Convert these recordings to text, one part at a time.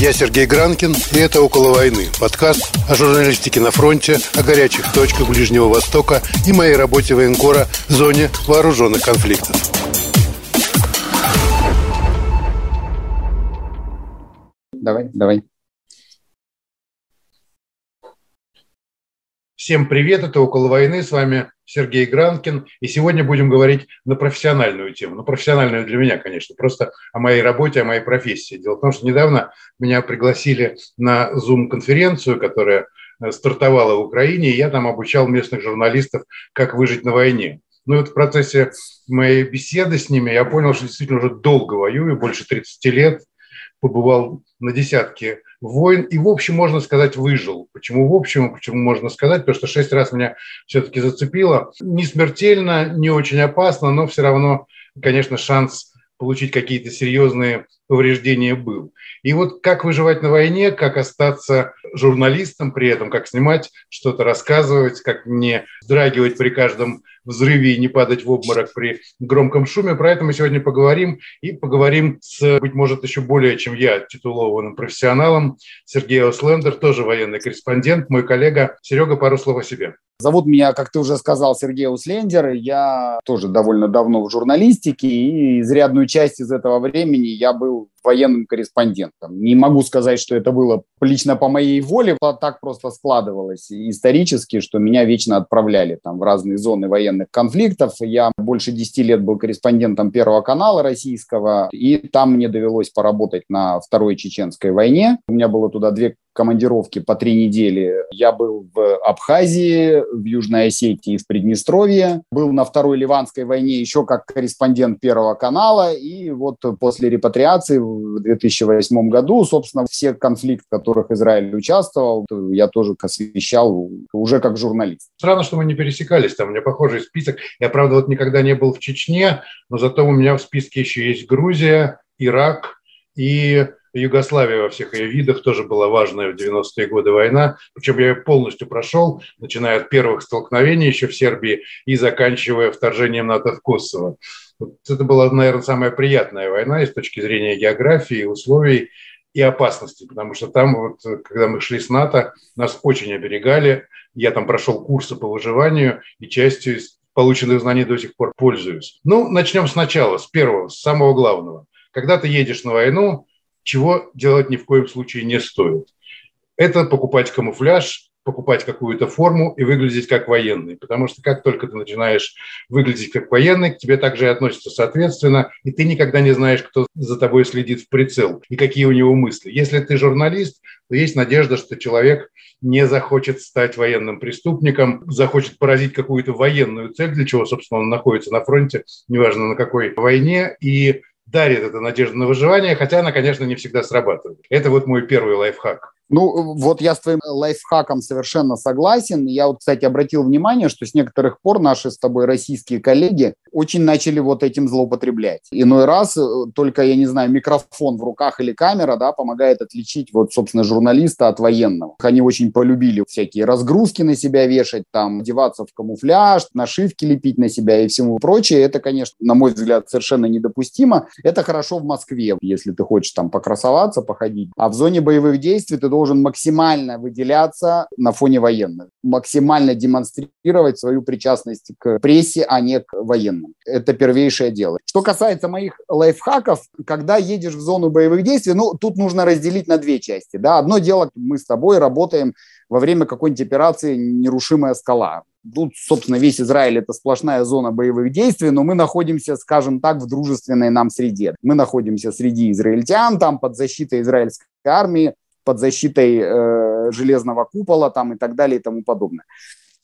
Я Сергей Гранкин, и это «Около войны» – подкаст о журналистике на фронте, о горячих точках Ближнего Востока и моей работе военкора в зоне вооруженных конфликтов. Давай, давай. Всем привет, это «Около войны», с вами Сергей Гранкин, и сегодня будем говорить на профессиональную тему, ну, профессиональную для меня, конечно, просто о моей работе, о моей профессии. Дело в том, что недавно меня пригласили на Zoom-конференцию, которая э, стартовала в Украине, и я там обучал местных журналистов, как выжить на войне. Ну и вот в процессе моей беседы с ними я понял, что действительно уже долго воюю, больше 30 лет, побывал на десятке войн и, в общем, можно сказать, выжил. Почему в общем, почему можно сказать? Потому что шесть раз меня все-таки зацепило. Не смертельно, не очень опасно, но все равно, конечно, шанс получить какие-то серьезные повреждения был. И вот как выживать на войне, как остаться журналистом при этом, как снимать, что-то рассказывать, как не вздрагивать при каждом взрыве и не падать в обморок при громком шуме. Про это мы сегодня поговорим. И поговорим с, быть может, еще более, чем я, титулованным профессионалом. Сергей Ослендер, тоже военный корреспондент, мой коллега. Серега, пару слов о себе. Зовут меня, как ты уже сказал, Сергей Услендер. Я тоже довольно давно в журналистике, и изрядную часть из этого времени я был move военным корреспондентом. Не могу сказать, что это было лично по моей воле, а так просто складывалось исторически, что меня вечно отправляли там в разные зоны военных конфликтов. Я больше 10 лет был корреспондентом Первого канала российского, и там мне довелось поработать на Второй Чеченской войне. У меня было туда две командировки по три недели. Я был в Абхазии, в Южной Осетии в Приднестровье. Был на Второй Ливанской войне еще как корреспондент Первого канала. И вот после репатриации в 2008 году, собственно, все конфликты, в которых Израиль участвовал, я тоже освещал уже как журналист. Странно, что мы не пересекались, там у меня похожий список. Я, правда, вот никогда не был в Чечне, но зато у меня в списке еще есть Грузия, Ирак и Югославия во всех ее видах тоже была важная в 90-е годы война. Причем я ее полностью прошел, начиная от первых столкновений еще в Сербии и заканчивая вторжением НАТО в Косово. Вот это была, наверное, самая приятная война и с точки зрения географии, условий и опасности, потому что там, вот, когда мы шли с НАТО, нас очень оберегали. Я там прошел курсы по выживанию и частью из полученных знаний до сих пор пользуюсь. Ну, начнем сначала, с первого, с самого главного. Когда ты едешь на войну, чего делать ни в коем случае не стоит. Это покупать камуфляж, покупать какую-то форму и выглядеть как военный. Потому что как только ты начинаешь выглядеть как военный, к тебе также и относятся соответственно, и ты никогда не знаешь, кто за тобой следит в прицел и какие у него мысли. Если ты журналист, то есть надежда, что человек не захочет стать военным преступником, захочет поразить какую-то военную цель, для чего, собственно, он находится на фронте, неважно на какой войне, и дарит эту надежду на выживание, хотя она, конечно, не всегда срабатывает. Это вот мой первый лайфхак. Ну, вот я с твоим лайфхаком совершенно согласен. Я вот, кстати, обратил внимание, что с некоторых пор наши с тобой российские коллеги очень начали вот этим злоупотреблять. Иной раз э, только, я не знаю, микрофон в руках или камера, да, помогает отличить вот, собственно, журналиста от военного. Они очень полюбили всякие разгрузки на себя вешать, там, одеваться в камуфляж, нашивки лепить на себя и всему прочее. Это, конечно, на мой взгляд, совершенно недопустимо. Это хорошо в Москве, если ты хочешь там покрасоваться, походить. А в зоне боевых действий ты должен максимально выделяться на фоне военных, максимально демонстрировать свою причастность к прессе, а не к военным. Это первейшее дело. Что касается моих лайфхаков, когда едешь в зону боевых действий, ну, тут нужно разделить на две части. Да? Одно дело, мы с тобой работаем во время какой-нибудь операции «Нерушимая скала». Тут, собственно, весь Израиль – это сплошная зона боевых действий, но мы находимся, скажем так, в дружественной нам среде. Мы находимся среди израильтян, там под защитой израильской армии, под защитой э, железного купола там, и так далее и тому подобное.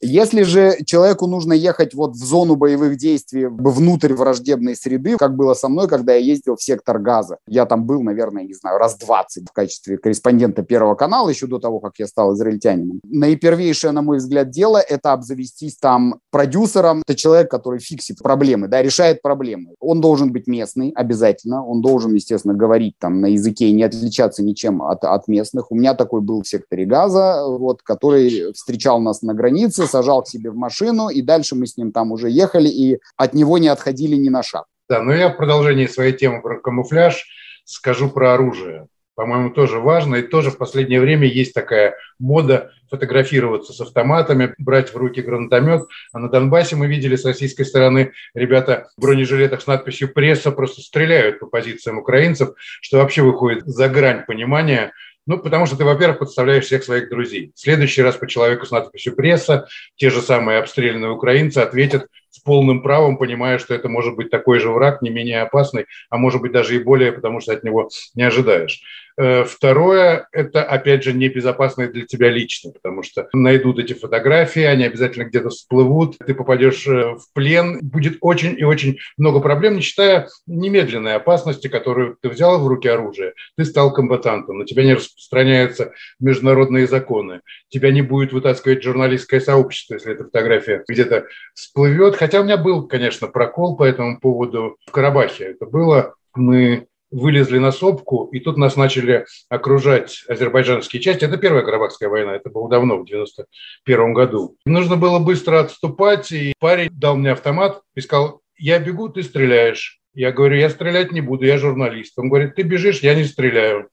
Если же человеку нужно ехать вот в зону боевых действий внутрь враждебной среды, как было со мной, когда я ездил в сектор газа. Я там был, наверное, не знаю, раз 20 в качестве корреспондента Первого канала, еще до того, как я стал израильтянином. Наипервейшее, на мой взгляд, дело – это обзавестись там продюсером. Это человек, который фиксит проблемы, да, решает проблемы. Он должен быть местный обязательно, он должен, естественно, говорить там на языке и не отличаться ничем от, от местных. У меня такой был в секторе газа, вот, который встречал нас на границе, сажал к себе в машину, и дальше мы с ним там уже ехали, и от него не отходили ни на шаг. Да, но я в продолжении своей темы про камуфляж скажу про оружие. по-моему, тоже важно. И тоже в последнее время есть такая мода фотографироваться с автоматами, брать в руки гранатомет. А на Донбассе мы видели с российской стороны ребята в бронежилетах с надписью «Пресса» просто стреляют по позициям украинцев, что вообще выходит за грань понимания ну, потому что ты, во-первых, подставляешь всех своих друзей. В следующий раз по человеку с надписью «пресса» те же самые обстрелянные украинцы ответят с полным правом, понимая, что это может быть такой же враг, не менее опасный, а может быть даже и более, потому что от него не ожидаешь. Э, второе – это, опять же, небезопасно для тебя лично, потому что найдут эти фотографии, они обязательно где-то всплывут, ты попадешь э, в плен, будет очень и очень много проблем, не считая немедленной опасности, которую ты взял в руки оружие, ты стал комбатантом, на тебя не распространяются международные законы, тебя не будет вытаскивать журналистское сообщество, если эта фотография где-то всплывет. Хотя у меня был, конечно, прокол по этому поводу в Карабахе. Это было, мы вылезли на сопку, и тут нас начали окружать азербайджанские части. Это первая Карабахская война, это было давно, в 91 году. Нужно было быстро отступать, и парень дал мне автомат и сказал, я бегу, ты стреляешь. Я говорю, я стрелять не буду, я журналист. Он говорит, ты бежишь, я не стреляю.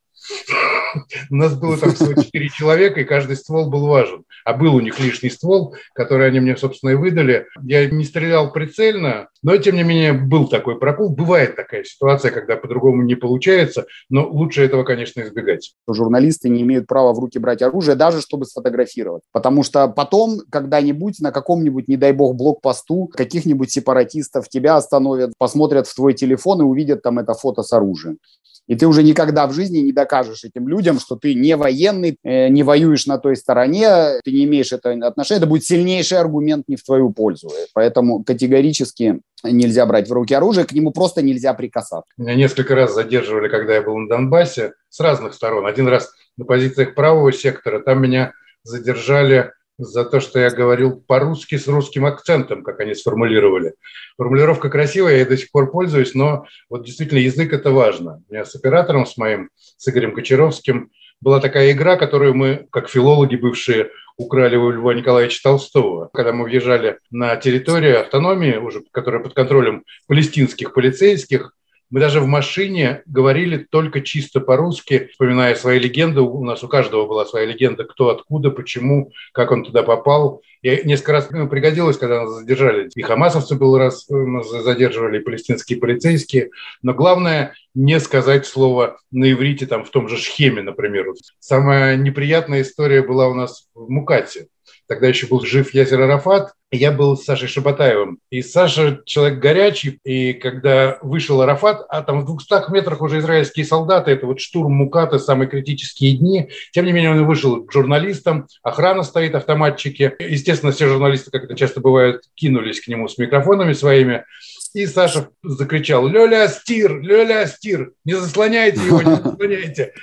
У нас было там всего четыре человека, и каждый ствол был важен. А был у них лишний ствол, который они мне, собственно, и выдали. Я не стрелял прицельно, но, тем не менее, был такой прокол. Бывает такая ситуация, когда по-другому не получается, но лучше этого, конечно, избегать. Журналисты не имеют права в руки брать оружие, даже чтобы сфотографировать. Потому что потом, когда-нибудь на каком-нибудь, не дай бог, блокпосту каких-нибудь сепаратистов тебя остановят, посмотрят в твой телефон и увидят там это фото с оружием. И ты уже никогда в жизни не докажешь этим людям, что ты не военный, э, не воюешь на той стороне, ты не имеешь это отношения. Это будет сильнейший аргумент не в твою пользу. Поэтому категорически нельзя брать в руки оружие, к нему просто нельзя прикасаться. Меня несколько раз задерживали, когда я был на Донбассе, с разных сторон. Один раз на позициях правого сектора, там меня задержали за то, что я говорил по-русски с русским акцентом, как они сформулировали. Формулировка красивая, я до сих пор пользуюсь, но вот действительно язык – это важно. У меня с оператором, с моим, с Игорем Кочаровским, была такая игра, которую мы, как филологи бывшие, украли у Льва Николаевича Толстого. Когда мы въезжали на территорию автономии, уже которая под контролем палестинских полицейских, мы даже в машине говорили только чисто по-русски, вспоминая свои легенды. У нас у каждого была своя легенда, кто откуда, почему, как он туда попал. И несколько раз пригодилось, когда нас задержали. И хамасовцы был раз э, нас задерживали, и палестинские полицейские. Но главное не сказать слово на иврите, там, в том же Шхеме, например. Самая неприятная история была у нас в Мукате. Тогда еще был жив Язер Арафат, я был с Сашей Шабатаевым. И Саша человек горячий, и когда вышел Арафат, а там в 200 метрах уже израильские солдаты, это вот штурм Муката, самые критические дни. Тем не менее, он вышел к журналистам, охрана стоит, автоматчики. Естественно, все журналисты, как это часто бывает, кинулись к нему с микрофонами своими. И Саша закричал, Лёля, стир, Лёля, стир, не заслоняйте его, не заслоняйте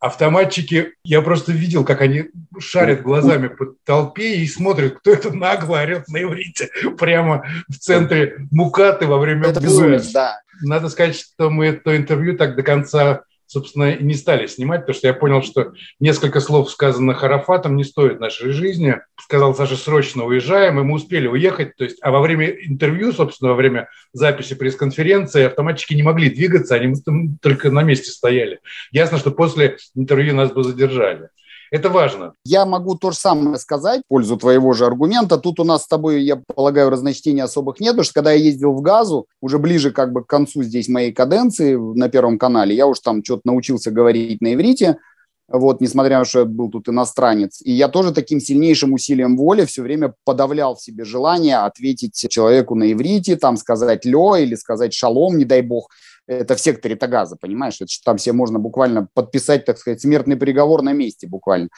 автоматчики, я просто видел, как они шарят глазами по толпе и смотрят, кто это нагло орет на иврите прямо в центре Мукаты во время это боя. Безумец, да. Надо сказать, что мы это интервью так до конца собственно, не стали снимать, потому что я понял, что несколько слов, сказанных Арафатом, не стоит нашей жизни. Сказал Саша, срочно уезжаем, и мы успели уехать. То есть, а во время интервью, собственно, во время записи пресс-конференции автоматчики не могли двигаться, они только на месте стояли. Ясно, что после интервью нас бы задержали. Это важно. Я могу то же самое сказать в пользу твоего же аргумента. Тут у нас с тобой, я полагаю, разночтений особых нет, потому что когда я ездил в Газу, уже ближе как бы к концу здесь моей каденции на Первом канале, я уж там что-то научился говорить на иврите, вот, несмотря на то, что я был тут иностранец. И я тоже таким сильнейшим усилием воли все время подавлял в себе желание ответить человеку на иврите, там сказать «лё» или сказать «шалом», не дай бог это в секторе Тагаза, понимаешь? Это там все можно буквально подписать, так сказать, смертный приговор на месте буквально.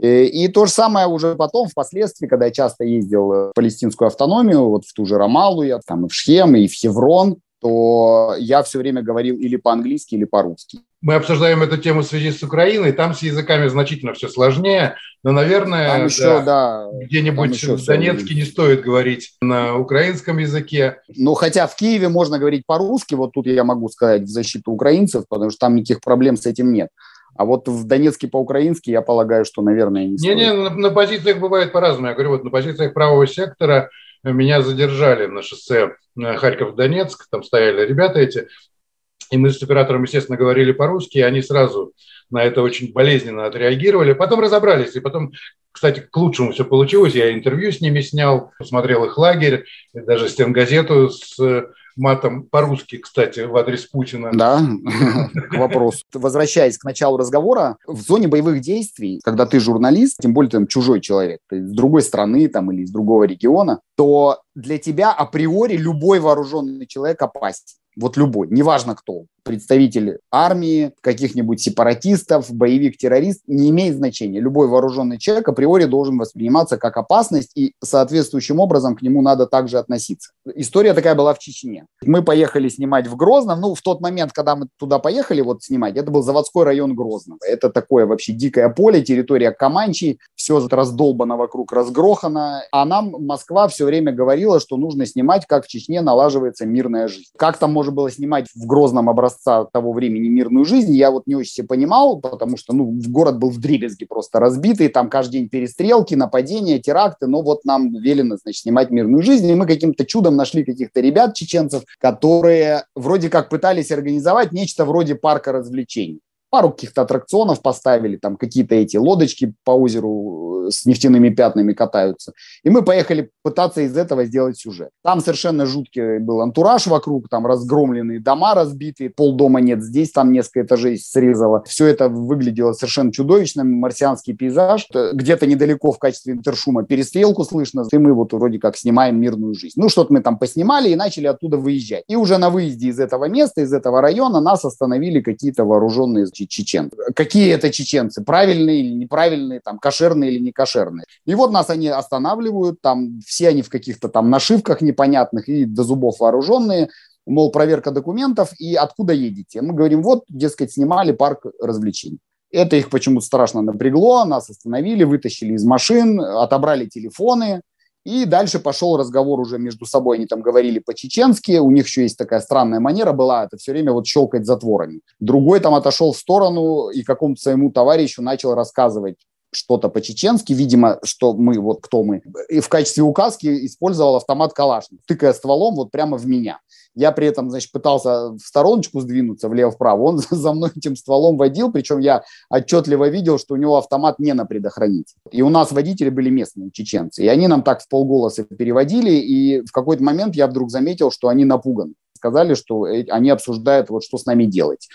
Э, и то же самое уже потом, впоследствии, когда я часто ездил в палестинскую автономию, вот в ту же Рамалу, я там и в Шхем, и в Хеврон, то я все время говорил или по-английски, или по-русски. Мы обсуждаем эту тему в связи с Украиной, там с языками значительно все сложнее, но, наверное, там еще, да, да, где-нибудь еще в Донецке не стоит говорить на украинском языке. Ну, хотя в Киеве можно говорить по-русски, вот тут я могу сказать в защиту украинцев, потому что там никаких проблем с этим нет. А вот в Донецке по-украински, я полагаю, что, наверное, не стоит. Не-не, на, на позициях бывает по-разному. Я говорю, вот на позициях правого сектора меня задержали на шоссе Харьков-Донецк, там стояли ребята эти, И мы с оператором, естественно, говорили по-русски, и они сразу на это очень болезненно отреагировали. Потом разобрались, и потом, кстати, к лучшему все получилось. Я интервью с ними снял, посмотрел их лагерь, даже стенгазету с матом по-русски, кстати, в адрес Путина. Да, к вопросу. Возвращаясь к началу разговора, в зоне боевых действий, когда ты журналист, тем более там чужой человек, ты из другой страны там, или из другого региона, то для тебя априори любой вооруженный человек опасен. Вот любой, неважно кто представитель армии, каких-нибудь сепаратистов, боевик, террорист, не имеет значения. Любой вооруженный человек априори должен восприниматься как опасность, и соответствующим образом к нему надо также относиться. История такая была в Чечне. Мы поехали снимать в Грозном. Ну, в тот момент, когда мы туда поехали вот снимать, это был заводской район Грозного. Это такое вообще дикое поле, территория Каманчи, все раздолбано вокруг, разгрохано. А нам Москва все время говорила, что нужно снимать, как в Чечне налаживается мирная жизнь. Как там можно было снимать в Грозном образце образца того времени мирную жизнь, я вот не очень себе понимал, потому что ну, город был в дребезге просто разбитый, там каждый день перестрелки, нападения, теракты, но вот нам велено, значит, снимать мирную жизнь, и мы каким-то чудом нашли каких-то ребят, чеченцев, которые вроде как пытались организовать нечто вроде парка развлечений. Пару каких-то аттракционов поставили, там какие-то эти лодочки по озеру с нефтяными пятнами катаются. И мы поехали пытаться из этого сделать сюжет. Там совершенно жуткий был антураж вокруг, там разгромленные дома разбитые, полдома нет здесь, там несколько этажей срезало. Все это выглядело совершенно чудовищно, марсианский пейзаж. Где-то недалеко в качестве интершума перестрелку слышно, и мы вот вроде как снимаем мирную жизнь. Ну, что-то мы там поснимали и начали оттуда выезжать. И уже на выезде из этого места, из этого района нас остановили какие-то вооруженные чечен. Какие это чеченцы? Правильные или неправильные, там, кошерные или не кошерные? И вот нас они останавливают, там, все они в каких-то там нашивках непонятных и до зубов вооруженные, мол, проверка документов, и откуда едете? Мы говорим, вот, дескать, снимали парк развлечений. Это их почему-то страшно напрягло, нас остановили, вытащили из машин, отобрали телефоны, и дальше пошел разговор уже между собой, они там говорили по-чеченски, у них еще есть такая странная манера была, это все время вот щелкать затворами. Другой там отошел в сторону и какому-то своему товарищу начал рассказывать что-то по-чеченски, видимо, что мы, вот кто мы, и в качестве указки использовал автомат Калашников, тыкая стволом вот прямо в меня. Я при этом, значит, пытался в стороночку сдвинуться влево-вправо, он за мной этим стволом водил, причем я отчетливо видел, что у него автомат не на предохранитель. И у нас водители были местные чеченцы, и они нам так в полголоса переводили, и в какой-то момент я вдруг заметил, что они напуганы. Сказали, что э, они обсуждают, вот что с нами делать.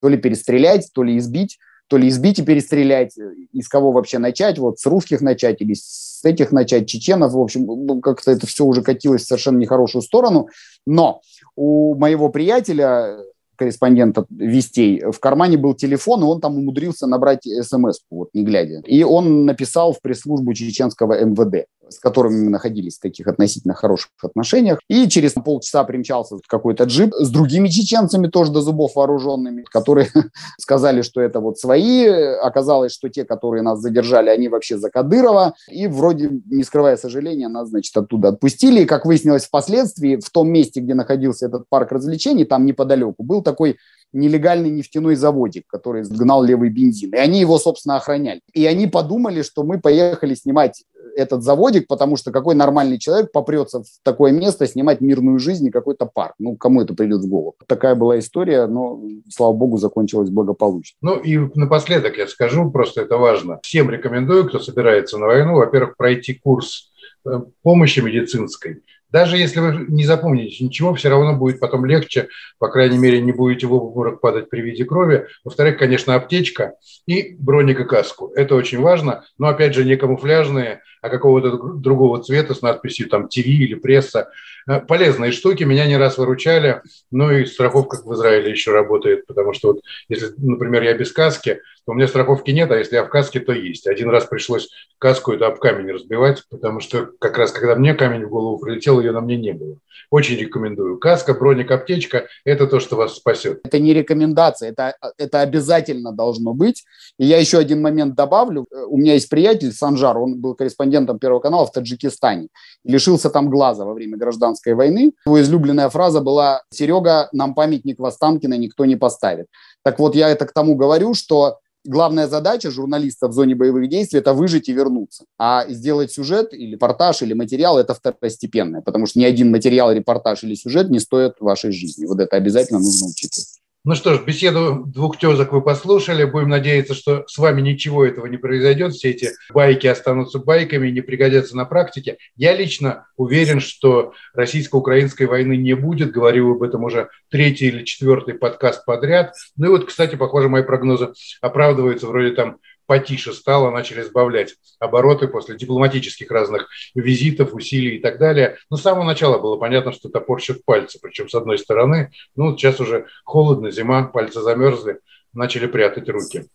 То ли перестрелять, то ли избить то ли избить и перестрелять, из кого вообще начать, вот с русских начать или с этих начать, чеченов, в общем, ну, как-то это все уже катилось в совершенно нехорошую сторону, но у моего приятеля, корреспондента «Вестей», в кармане был телефон, и он там умудрился набрать смс вот не глядя. И он написал в пресс-службу чеченского МВД с которыми мы находились в таких относительно хороших отношениях. И через полчаса примчался какой-то джип с другими чеченцами, тоже до зубов вооруженными, которые сказали, что это вот свои. Оказалось, что те, которые нас задержали, они вообще за Кадырова. И вроде, не скрывая сожаления, нас, значит, оттуда отпустили. И, как выяснилось впоследствии, в том месте, где находился этот парк развлечений, там неподалеку, был такой нелегальный нефтяной заводик, который сгнал левый бензин. И они его, собственно, охраняли. И они подумали, что мы поехали снимать этот заводик, потому что какой нормальный человек попрется в такое место снимать мирную жизнь и какой-то парк. Ну, кому это придет в голову? Такая была история, но, слава богу, закончилась благополучно. Ну и напоследок я скажу, просто это важно. Всем рекомендую, кто собирается на войну, во-первых, пройти курс э, помощи медицинской – даже если вы не запомните ничего, все равно будет потом легче, по крайней мере, не будете в обморок падать при виде крови. Во-вторых, конечно, аптечка и броник и каску. Это очень важно, но, опять же, не камуфляжные, а какого-то другого цвета с надписью там ТВ или пресса. Э, полезные штуки меня не раз выручали, ну и страховка в Израиле еще работает, потому что вот если, например, я без каски, то у меня страховки нет, а если я в каске, то есть. Один раз пришлось каску эту об камень разбивать, потому что как раз когда мне камень в голову прилетел, ее на мне не было. Очень рекомендую. Каска, броник, аптечка – это то, что вас спасет. Это не рекомендация, это, это обязательно должно быть. И я еще один момент добавлю. У меня есть приятель Санжар, он был корреспондентом Первого канала в Таджикистане. Лишился там глаза во время гражданской войны. Его излюбленная фраза была «Серега, нам памятник Востанкина никто не поставит». Так вот, я это к тому говорю, что главная задача журналиста в зоне боевых действий – это выжить и вернуться. А сделать сюжет или репортаж, или материал – это второстепенное, потому что ни один материал, репортаж или сюжет не стоит вашей жизни. Вот это обязательно нужно учитывать. Ну что ж, беседу двух тезок вы послушали. Будем надеяться, что с вами ничего этого не произойдет. Все эти байки останутся байками и не пригодятся на практике. Я лично уверен, что российско-украинской войны не будет. Говорю об этом уже третий или четвертый подкаст подряд. Ну и вот, кстати, похоже, мои прогнозы оправдываются. Вроде там потише стало, начали сбавлять обороты после дипломатических разных визитов, усилий и так далее. Но с самого начала было понятно, что топорщат пальцы, причем с одной стороны, ну, сейчас уже холодно, зима, пальцы замерзли, начали прятать руки.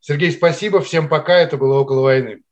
Сергей, спасибо, всем пока, это было «Около войны».